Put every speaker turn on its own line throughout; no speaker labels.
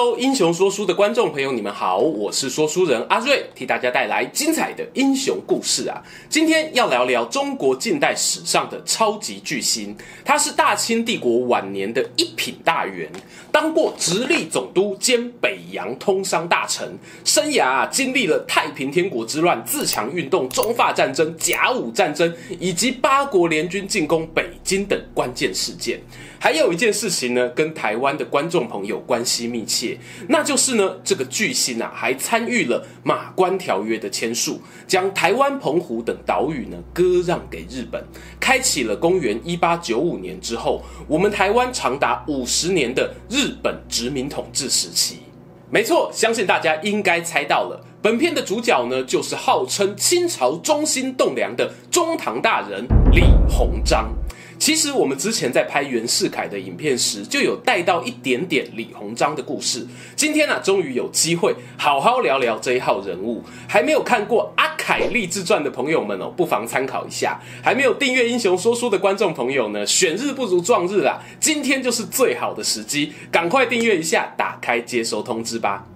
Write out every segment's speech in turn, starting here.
Hello，英雄说书的观众朋友，你们好，我是说书人阿瑞，替大家带来精彩的英雄故事啊。今天要聊聊中国近代史上的超级巨星，他是大清帝国晚年的一品大员，当过直隶总督兼北洋通商大臣，生涯啊经历了太平天国之乱、自强运动、中法战争、甲午战争以及八国联军进攻北京等关键事件。还有一件事情呢，跟台湾的观众朋友关系密切，那就是呢，这个巨星啊，还参与了马关条约的签署，将台湾、澎湖等岛屿呢割让给日本，开启了公元一八九五年之后，我们台湾长达五十年的日本殖民统治时期。没错，相信大家应该猜到了，本片的主角呢，就是号称清朝中心栋梁的中堂大人李鸿章。其实我们之前在拍袁世凯的影片时，就有带到一点点李鸿章的故事。今天呢、啊，终于有机会好好聊聊这一号人物。还没有看过阿凯励志传的朋友们哦，不妨参考一下。还没有订阅英雄说书的观众朋友呢，选日不如撞日啊，今天就是最好的时机，赶快订阅一下，打开接收通知吧。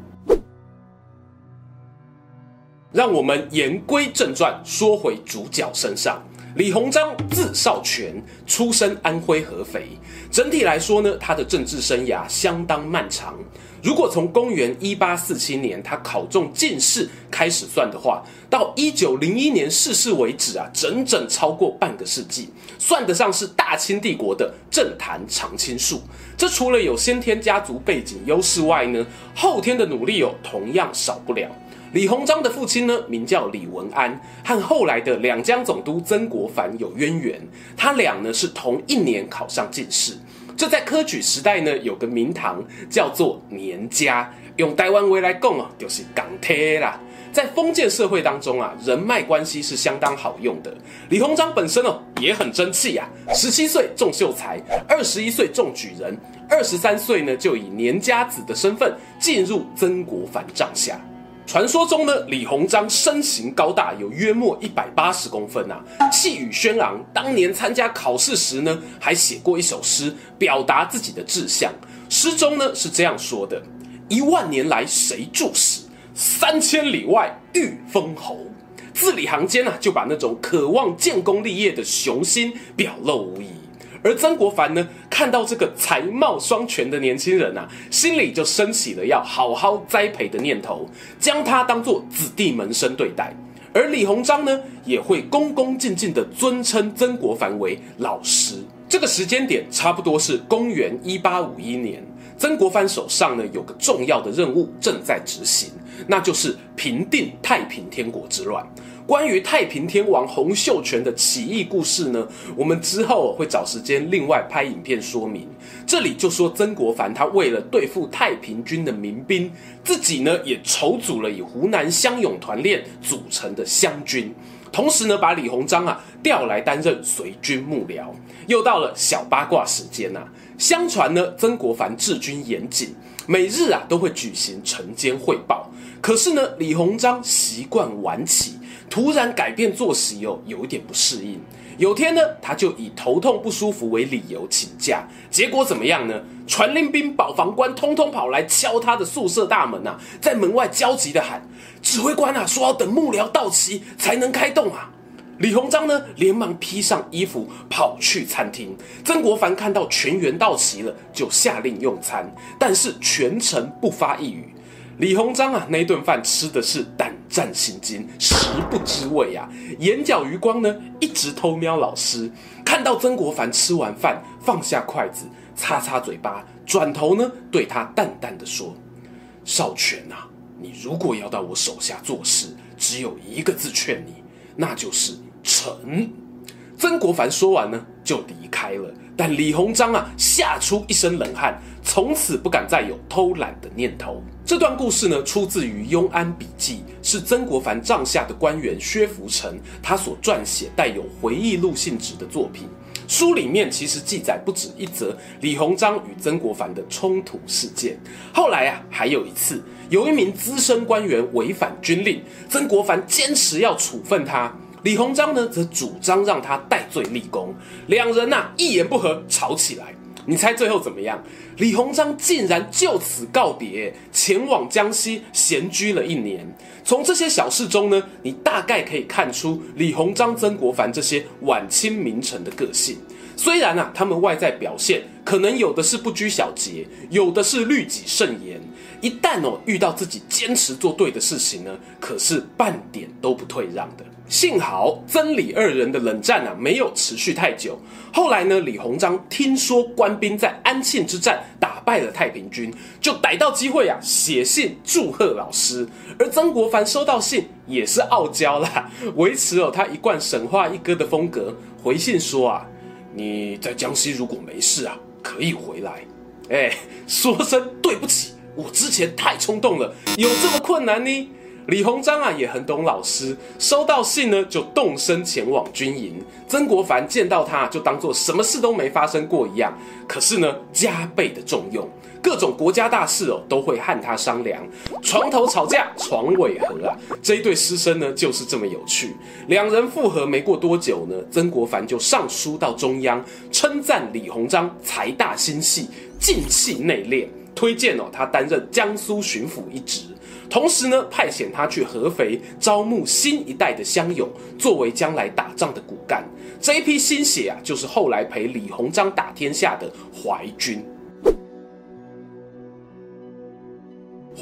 让我们言归正传，说回主角身上。李鸿章字少泉，出身安徽合肥。整体来说呢，他的政治生涯相当漫长。如果从公元一八四七年他考中进士开始算的话，到一九零一年逝世为止啊，整整超过半个世纪，算得上是大清帝国的政坛常青树。这除了有先天家族背景优势外呢，后天的努力哦，同样少不了。李鸿章的父亲呢，名叫李文安，和后来的两江总督曾国藩有渊源。他俩呢是同一年考上进士。这在科举时代呢，有个名堂叫做年家，用台湾话来讲啊，就是港铁啦。在封建社会当中啊，人脉关系是相当好用的。李鸿章本身哦也很争气呀，十七岁中秀才，二十一岁中举人，二十三岁呢就以年家子的身份进入曾国藩帐下。传说中呢，李鸿章身形高大，有约莫一百八十公分啊，气宇轩昂。当年参加考试时呢，还写过一首诗，表达自己的志向。诗中呢是这样说的：“一万年来谁助使，三千里外欲封侯。”字里行间啊，就把那种渴望建功立业的雄心表露无遗。而曾国藩呢，看到这个才貌双全的年轻人啊，心里就升起了要好好栽培的念头，将他当做子弟门生对待。而李鸿章呢，也会恭恭敬敬地尊称曾国藩为老师。这个时间点差不多是公元一八五一年，曾国藩手上呢有个重要的任务正在执行，那就是平定太平天国之乱。关于太平天王洪秀全的起义故事呢，我们之后会找时间另外拍影片说明。这里就说曾国藩他为了对付太平军的民兵，自己呢也筹组了以湖南乡勇团练组成的湘军，同时呢把李鸿章啊调来担任随军幕僚。又到了小八卦时间啊，相传呢曾国藩治军严谨，每日啊都会举行晨间汇报。可是呢李鸿章习惯晚起。突然改变作息哦，有一点不适应。有天呢，他就以头痛不舒服为理由请假。结果怎么样呢？传令兵、保防官通通跑来敲他的宿舍大门啊，在门外焦急的喊：“指挥官啊，说要等幕僚到齐才能开动啊！”李鸿章呢，连忙披上衣服跑去餐厅。曾国藩看到全员到齐了，就下令用餐，但是全程不发一语。李鸿章啊，那顿饭吃的是胆战心惊，食不知味啊！眼角余光呢，一直偷瞄老师。看到曾国藩吃完饭，放下筷子，擦擦嘴巴，转头呢，对他淡淡的说：“少荃啊，你如果要到我手下做事，只有一个字劝你，那就是诚。”曾国藩说完呢，就离开了。但李鸿章啊，吓出一身冷汗，从此不敢再有偷懒的念头。这段故事呢，出自于《庸安笔记》，是曾国藩帐下的官员薛福成他所撰写带有回忆录性质的作品。书里面其实记载不止一则李鸿章与曾国藩的冲突事件。后来啊，还有一次，有一名资深官员违反军令，曾国藩坚持要处分他，李鸿章呢则主张让他戴罪立功，两人呐、啊、一言不合吵起来。你猜最后怎么样？李鸿章竟然就此告别，前往江西闲居了一年。从这些小事中呢，你大概可以看出李鸿章、曾国藩这些晚清名臣的个性。虽然啊，他们外在表现可能有的是不拘小节，有的是律己慎言。一旦哦遇到自己坚持做对的事情呢，可是半点都不退让的。幸好曾李二人的冷战啊没有持续太久。后来呢，李鸿章听说官兵在安庆之战打败了太平军，就逮到机会啊写信祝贺老师。而曾国藩收到信也是傲娇啦，维持了他一贯神话一哥的风格，回信说啊，你在江西如果没事啊，可以回来。哎，说声对不起，我之前太冲动了，有这么困难呢？李鸿章啊也很懂老师，收到信呢就动身前往军营。曾国藩见到他就当做什么事都没发生过一样，可是呢加倍的重用，各种国家大事哦都会和他商量。床头吵架床尾和啊，这一对师生呢就是这么有趣。两人复合没过多久呢，曾国藩就上书到中央，称赞李鸿章财大心细，静气内敛，推荐哦他担任江苏巡抚一职。同时呢，派遣他去合肥招募新一代的乡勇，作为将来打仗的骨干。这一批新血啊，就是后来陪李鸿章打天下的淮军。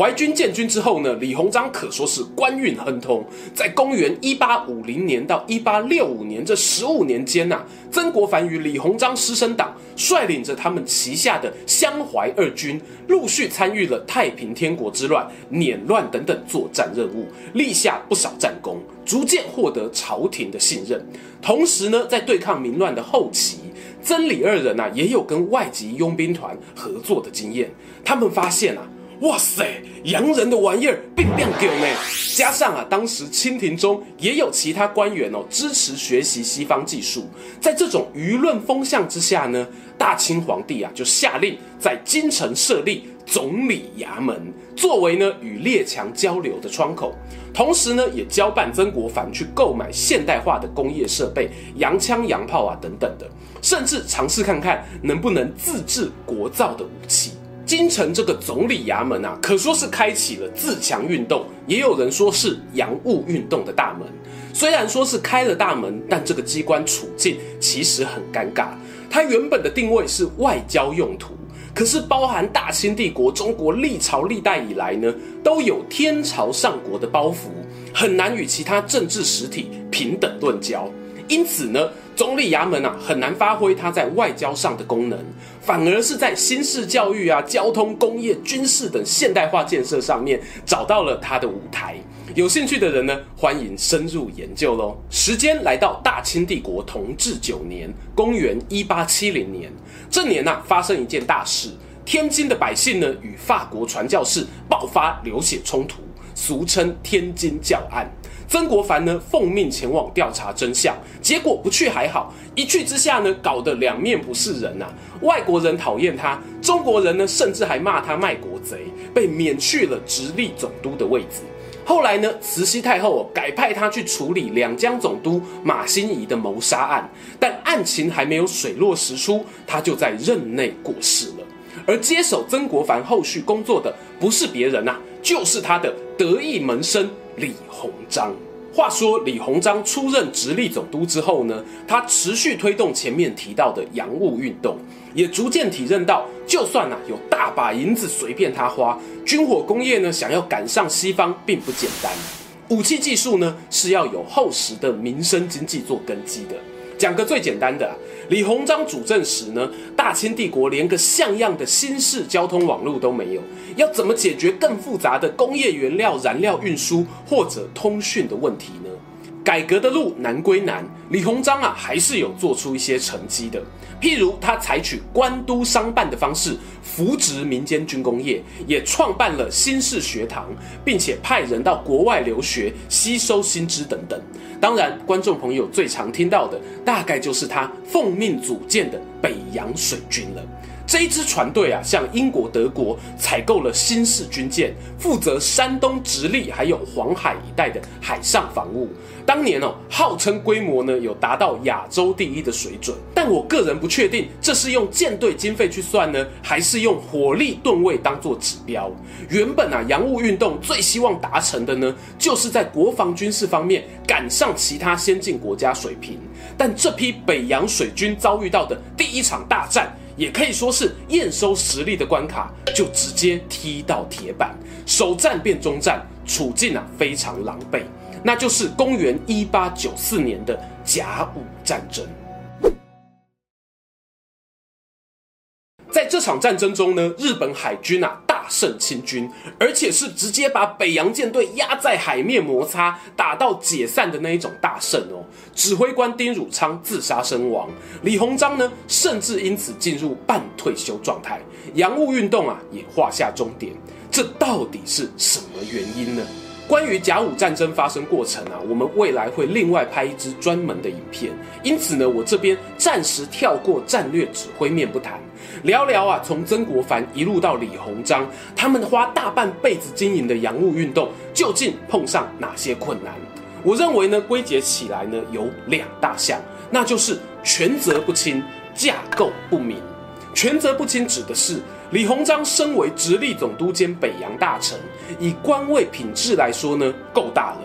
淮军建军之后呢，李鸿章可说是官运亨通。在公元一八五零年到一八六五年这十五年间呐、曾国藩与李鸿章师生党率领着他们旗下的湘淮二军，陆续参与了太平天国之乱、捻乱等等作战任务，立下不少战功，逐渐获得朝廷的信任。同时呢，在对抗民乱的后期，曾李二人呐、啊、也有跟外籍佣兵团合作的经验。他们发现啊。哇塞，洋人的玩意儿并亮狗呢！加上啊，当时清廷中也有其他官员哦支持学习西方技术，在这种舆论风向之下呢，大清皇帝啊就下令在京城设立总理衙门，作为呢与列强交流的窗口，同时呢也交办曾国藩去购买现代化的工业设备，洋枪洋炮啊等等的，甚至尝试看看能不能自制国造的武器。京城这个总理衙门啊，可说是开启了自强运动，也有人说是洋务运动的大门。虽然说是开了大门，但这个机关处境其实很尴尬。它原本的定位是外交用途，可是包含大清帝国、中国历朝历代以来呢，都有天朝上国的包袱，很难与其他政治实体平等论交。因此呢，总理衙门啊，很难发挥它在外交上的功能，反而是在新式教育啊、交通、工业、军事等现代化建设上面找到了它的舞台。有兴趣的人呢，欢迎深入研究喽。时间来到大清帝国同治九年，公元一八七零年，这年呐、啊，发生一件大事，天津的百姓呢，与法国传教士爆发流血冲突，俗称天津教案。曾国藩呢，奉命前往调查真相，结果不去还好，一去之下呢，搞得两面不是人呐、啊。外国人讨厌他，中国人呢，甚至还骂他卖国贼，被免去了直隶总督的位置。后来呢，慈禧太后改派他去处理两江总督马新贻的谋杀案，但案情还没有水落石出，他就在任内过世了。而接手曾国藩后续工作的，不是别人呐、啊，就是他的得意门生。李鸿章。话说李鸿章出任直隶总督之后呢，他持续推动前面提到的洋务运动，也逐渐体认到，就算呐、啊、有大把银子随便他花，军火工业呢想要赶上西方并不简单，武器技术呢是要有厚实的民生经济做根基的。讲个最简单的、李鸿章主政时呢，大清帝国连个像样的新式交通网络都没有，要怎么解决更复杂的工业原料、燃料运输或者通讯的问题呢？改革的路难归难，李鸿章啊还是有做出一些成绩的。譬如他采取官督商办的方式扶植民间军工业，也创办了新式学堂，并且派人到国外留学吸收新知等等。当然，观众朋友最常听到的，大概就是他奉命组建的北洋水军了。这一支船队啊，向英国、德国采购了新式军舰，负责山东、直隶还有黄海一带的海上防务。当年哦，号称规模呢有达到亚洲第一的水准。但我个人不确定，这是用舰队经费去算呢，还是用火力吨位当做指标？原本啊，洋务运动最希望达成的呢，就是在国防军事方面赶上其他先进国家水平。但这批北洋水军遭遇到的第一场大战。也可以说是验收实力的关卡，就直接踢到铁板，首战变终战，处境啊非常狼狈，那就是公元一八九四年的甲午战争。在这场战争中呢，日本海军啊胜清军，而且是直接把北洋舰队压在海面摩擦，打到解散的那一种大胜哦。指挥官丁汝昌自杀身亡，李鸿章呢甚至因此进入半退休状态，洋务运动啊也画下终点。这到底是什么原因呢？关于甲午战争发生过程啊，我们未来会另外拍一支专门的影片，因此呢，我这边暂时跳过战略指挥面不谈，聊聊啊，从曾国藩一路到李鸿章，他们花大半辈子经营的洋务运动，究竟碰上哪些困难？我认为呢，归结起来呢，有两大项，那就是权责不清、架构不明。权责不清指的是李鸿章身为直隶总督兼北洋大臣，以官位品质来说呢，够大了。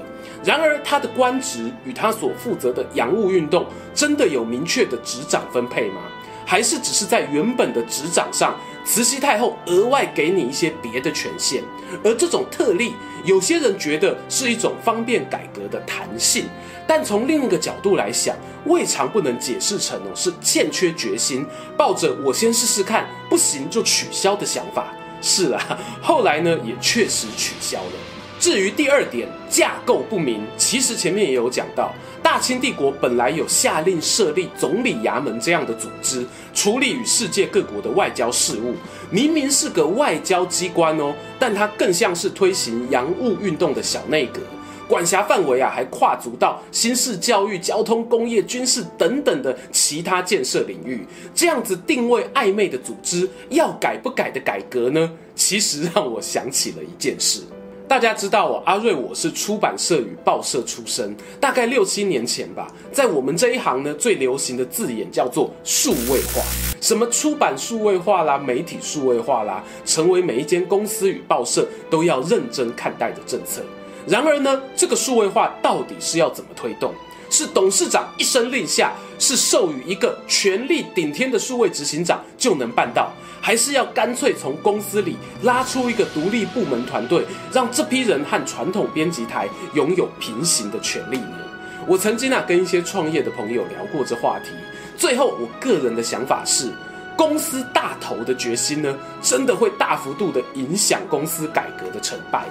然而他的官职与他所负责的洋务运动，真的有明确的执掌分配吗？还是只是在原本的职掌上，慈禧太后额外给你一些别的权限？而这种特例，有些人觉得是一种方便改革的弹性。但从另一个角度来想，未尝不能解释成哦是欠缺决心，抱着我先试试看，不行就取消的想法。是啊，后来呢也确实取消了。至于第二点，架构不明，其实前面也有讲到，大清帝国本来有下令设立总理衙门这样的组织，处理与世界各国的外交事务，明明是个外交机关哦，但它更像是推行洋务运动的小内阁。管辖范围啊，还跨足到新式教育、交通、工业、军事等等的其他建设领域。这样子定位暧昧的组织，要改不改的改革呢？其实让我想起了一件事。大家知道我，阿瑞我是出版社与报社出身，大概六七年前吧，在我们这一行呢，最流行的字眼叫做数位化，什么出版数位化啦，媒体数位化啦，成为每一间公司与报社都要认真看待的政策。然而呢，这个数位化到底是要怎么推动？是董事长一声令下，是授予一个权力顶天的数位执行长就能办到，还是要干脆从公司里拉出一个独立部门团队，让这批人和传统编辑台拥有平行的权利呢？我曾经啊跟一些创业的朋友聊过这话题，最后我个人的想法是，公司大头的决心呢，真的会大幅度的影响公司改革的成败。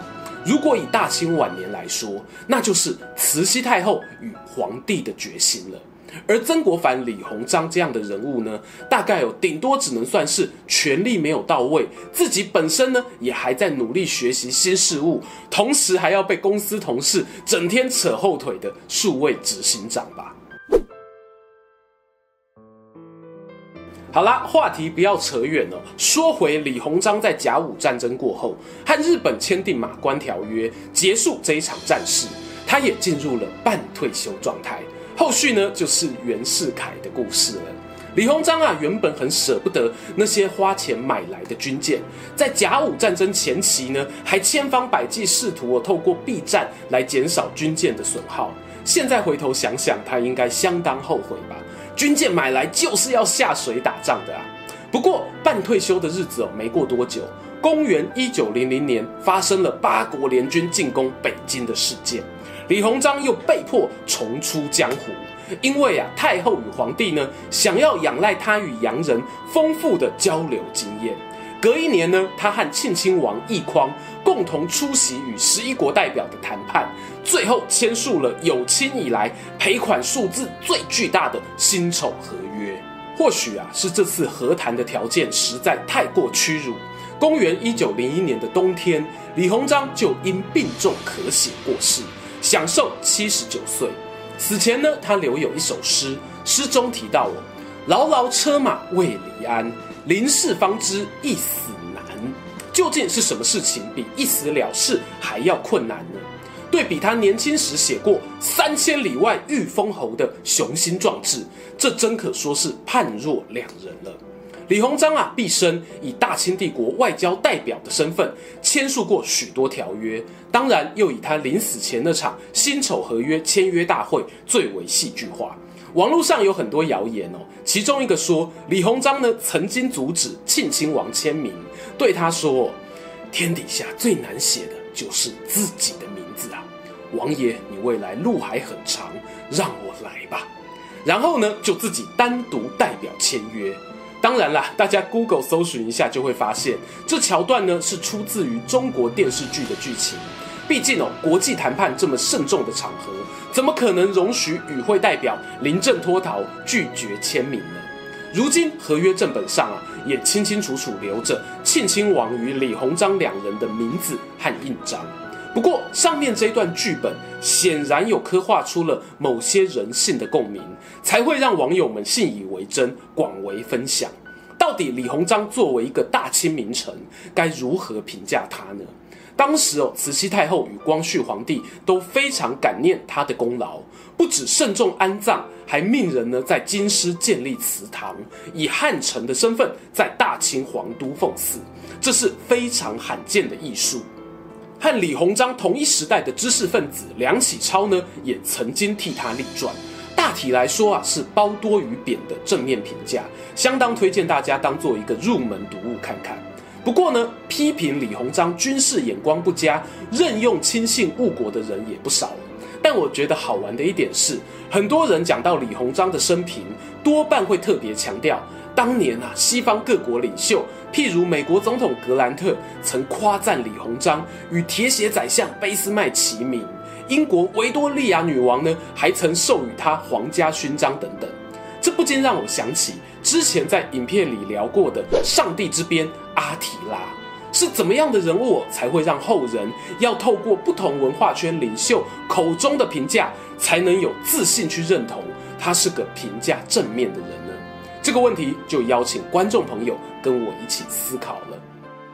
如果以大清晚年来说，那就是慈禧太后与皇帝的决心了。而曾国藩、李鸿章这样的人物呢，大概有顶多只能算是权力没有到位，自己本身呢也还在努力学习新事物，同时还要被公司同事整天扯后腿的数位执行长吧。好啦，话题不要扯远了。说回李鸿章在甲午战争过后，和日本签订马关条约，结束这一场战事，他也进入了半退休状态。后续呢，就是袁世凯的故事了。李鸿章啊，原本很舍不得那些花钱买来的军舰，在甲午战争前期呢，还千方百计试图透过避战来减少军舰的损耗。现在回头想想，他应该相当后悔吧。军舰买来就是要下水打仗的啊！不过半退休的日子哦，没过多久，公元一九零零年发生了八国联军进攻北京的事件，李鸿章又被迫重出江湖。因为啊，太后与皇帝呢，想要仰赖他与洋人丰富的交流经验，隔一年呢，他和庆亲王奕匡共同出席与十一国代表的谈判，最后签署了有清以来赔款数字最巨大的辛丑合约。或许啊，是这次和谈的条件实在太过屈辱。公元一九零一年的冬天，李鸿章就因病重咳血过世，享寿七十九岁。死前呢，他留有一首诗，诗中提到：“哦，劳劳车马未离鞍，临事方知一死难。”究竟是什么事情比一死了事还要困难呢？对比他年轻时写过“三千里外遇封侯”的雄心壮志，这真可说是判若两人了。李鸿章啊，毕生以大清帝国外交代表的身份签署过许多条约，当然又以他临死前那场辛丑合约签约大会最为戏剧化。网络上有很多谣言哦，其中一个说李鸿章呢曾经阻止庆亲王签名，对他说：“天底下最难写的就是自己的名字啊，王爷你未来路还很长，让我来吧。”然后呢就自己单独代表签约。当然啦，大家 Google 搜寻一下就会发现，这桥段呢是出自于中国电视剧的剧情。毕竟哦，国际谈判这么慎重的场合，怎么可能容许与会代表临阵脱逃、拒绝签名呢？如今合约正本上啊，也清清楚楚留着庆亲王与李鸿章两人的名字和印章。不过上面这一段剧本显然有刻画出了某些人性的共鸣，才会让网友们信以为真，广为分享。到底李鸿章作为一个大清名臣，该如何评价他呢？当时哦，慈禧太后与光绪皇帝都非常感念他的功劳，不止慎重安葬，还命人呢在京师建立祠堂，以汉臣的身份在大清皇都奉祀，这是非常罕见的艺术。和李鸿章同一时代的知识分子梁启超呢，也曾经替他立传。大体来说啊，是褒多于贬的正面评价，相当推荐大家当做一个入门读物看看。不过呢，批评李鸿章军事眼光不佳、任用亲信误国的人也不少。但我觉得好玩的一点是，很多人讲到李鸿章的生平，多半会特别强调。当年啊，西方各国领袖，譬如美国总统格兰特，曾夸赞李鸿章与铁血宰相俾斯麦齐名；英国维多利亚女王呢，还曾授予他皇家勋章等等。这不禁让我想起之前在影片里聊过的“上帝之鞭”阿提拉，是怎么样的人物才会让后人要透过不同文化圈领袖口中的评价，才能有自信去认同他是个评价正面的人呢？这个问题就邀请观众朋友跟我一起思考了。